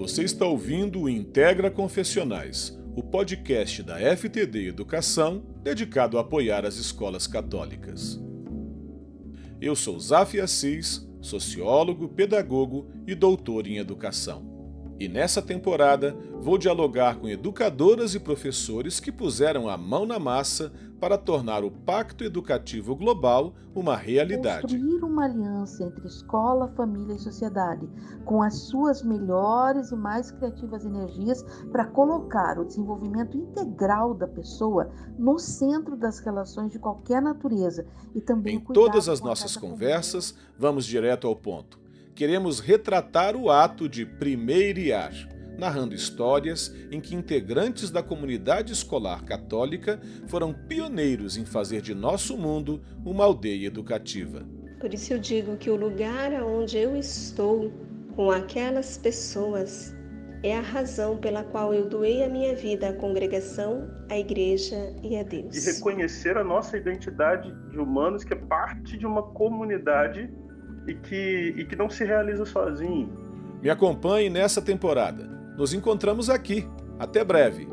Você está ouvindo o Integra Confessionais, o podcast da FTD Educação dedicado a apoiar as escolas católicas. Eu sou Zaf Assis, sociólogo, pedagogo e doutor em educação. E nessa temporada vou dialogar com educadoras e professores que puseram a mão na massa para tornar o Pacto Educativo Global uma realidade. Construir uma aliança entre escola, família e sociedade, com as suas melhores e mais criativas energias para colocar o desenvolvimento integral da pessoa no centro das relações de qualquer natureza e também Em todas as nossas conversas, família. vamos direto ao ponto queremos retratar o ato de primeiriar, narrando histórias em que integrantes da comunidade escolar católica foram pioneiros em fazer de nosso mundo uma aldeia educativa. Por isso eu digo que o lugar onde eu estou com aquelas pessoas é a razão pela qual eu doei a minha vida à congregação, à igreja e a Deus. De reconhecer a nossa identidade de humanos que é parte de uma comunidade e que, e que não se realiza sozinho. Me acompanhe nessa temporada. Nos encontramos aqui. Até breve.